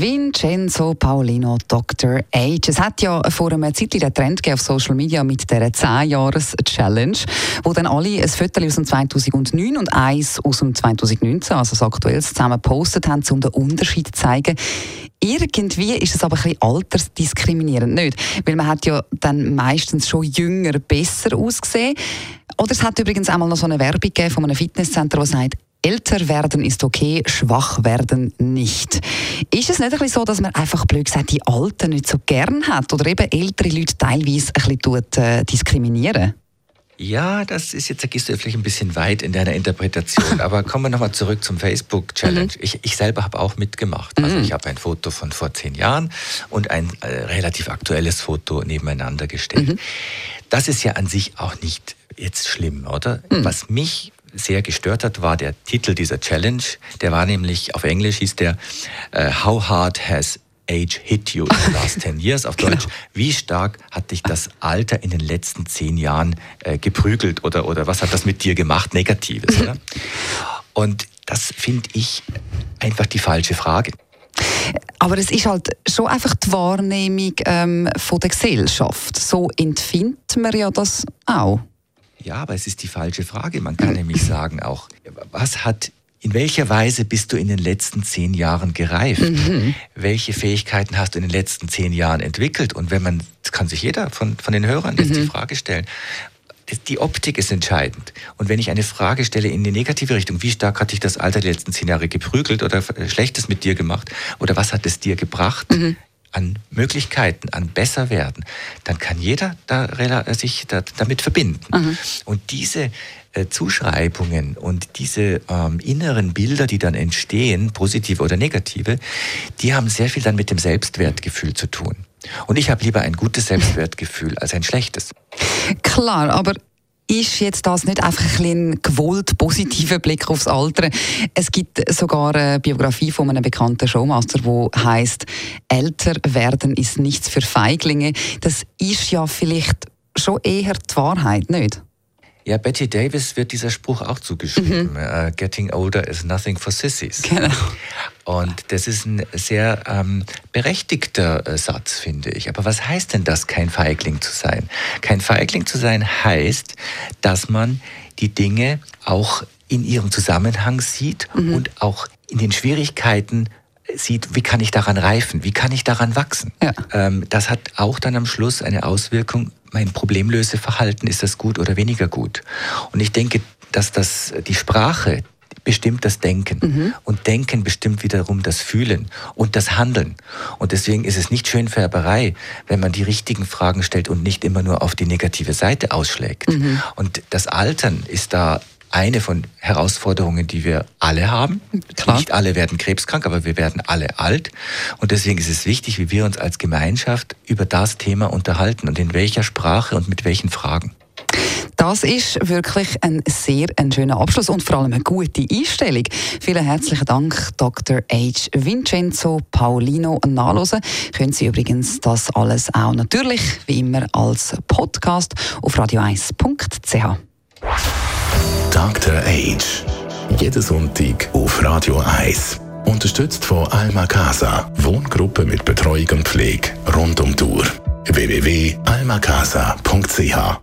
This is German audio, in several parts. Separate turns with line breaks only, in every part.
Vincenzo Paolino, Dr. Age. Es hat ja vor einer Zeit einen Trend auf Social Media mit der 10-Jahres-Challenge, wo dann alle ein Foto aus dem 2009 und eins aus dem 2019, also das aktuelles, zusammen gepostet haben, um den Unterschied zu zeigen. Irgendwie ist es aber ein bisschen altersdiskriminierend, nicht? Weil man hat ja dann meistens schon jünger besser ausgesehen. Oder es hat übrigens einmal noch so eine Werbung von einem Fitnesscenter, das sagt, Älter werden ist okay, schwach werden nicht. Ist es nicht ein bisschen so, dass man einfach blöd gesagt die Alten nicht so gern hat oder eben ältere Leute teilweise ein bisschen tut, äh, diskriminieren?
Ja, das ist jetzt, da gehst du vielleicht ein bisschen weit in deiner Interpretation. Aber kommen wir nochmal zurück zum Facebook-Challenge. Mhm. Ich, ich, selber habe auch mitgemacht. Also mhm. ich habe ein Foto von vor zehn Jahren und ein äh, relativ aktuelles Foto nebeneinander gestellt. Mhm. Das ist ja an sich auch nicht jetzt schlimm, oder? Mhm. Was mich sehr gestört hat, war der Titel dieser Challenge. Der war nämlich, auf Englisch hieß der uh, How Hard Has Age Hit You in the Last 10 Years? Auf Deutsch, genau. wie stark hat dich das Alter in den letzten zehn Jahren äh, geprügelt oder, oder was hat das mit dir gemacht? Negatives, oder? Und das finde ich einfach die falsche Frage.
Aber es ist halt schon einfach die Wahrnehmung ähm, von der Gesellschaft. So empfindet man ja das auch.
Ja, aber es ist die falsche Frage. Man kann nämlich sagen auch, was hat in welcher Weise bist du in den letzten zehn Jahren gereift? Mhm. Welche Fähigkeiten hast du in den letzten zehn Jahren entwickelt? Und wenn man, das kann sich jeder von, von den Hörern jetzt mhm. die Frage stellen. Die Optik ist entscheidend. Und wenn ich eine Frage stelle in die negative Richtung, wie stark hat dich das Alter der letzten zehn Jahre geprügelt oder Schlechtes mit dir gemacht? Oder was hat es dir gebracht? Mhm an Möglichkeiten, an Besserwerden, dann kann jeder da, sich da, damit verbinden. Mhm. Und diese äh, Zuschreibungen und diese ähm, inneren Bilder, die dann entstehen, positive oder negative, die haben sehr viel dann mit dem Selbstwertgefühl zu tun. Und ich habe lieber ein gutes Selbstwertgefühl als ein schlechtes.
Klar, aber ist jetzt das nicht einfach ein, gewollt positiver Blick aufs Alter? Es gibt sogar eine Biografie von einem bekannten Showmaster, wo heißt "Älter werden ist nichts für Feiglinge". Das ist ja vielleicht schon eher die Wahrheit, nicht?
Ja, Betty Davis wird dieser Spruch auch zugeschrieben. Mhm. Uh, Getting older is nothing for sissies.
Genau.
Und das ist ein sehr ähm, berechtigter äh, Satz, finde ich. Aber was heißt denn das, kein Feigling zu sein? Kein Feigling zu sein heißt, dass man die Dinge auch in ihrem Zusammenhang sieht mhm. und auch in den Schwierigkeiten sieht, wie kann ich daran reifen, wie kann ich daran wachsen. Ja. Ähm, das hat auch dann am Schluss eine Auswirkung mein Problemlöseverhalten, ist das gut oder weniger gut? Und ich denke, dass das die Sprache bestimmt das Denken mhm. und Denken bestimmt wiederum das Fühlen und das Handeln. Und deswegen ist es nicht Schönfärberei, wenn man die richtigen Fragen stellt und nicht immer nur auf die negative Seite ausschlägt. Mhm. Und das Altern ist da eine von Herausforderungen, die wir alle haben. Klar. Nicht alle werden krebskrank, aber wir werden alle alt. Und deswegen ist es wichtig, wie wir uns als Gemeinschaft über das Thema unterhalten und in welcher Sprache und mit welchen Fragen.
Das ist wirklich ein sehr ein schöner Abschluss und vor allem eine gute Einstellung. Vielen herzlichen Dank, Dr. H. Vincenzo Paulino. Nachlesen können Sie übrigens das alles auch natürlich, wie immer, als Podcast auf radio1.ch.
Dr. Age. Jeden Sonntag auf Radio 1. Unterstützt von Alma Casa. Wohngruppe mit Betreuung und Pflege rund um die Uhr. www.almacasa.ch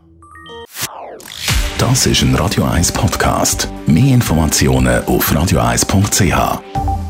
Das ist ein Radio 1 Podcast. Mehr Informationen auf radio1.ch.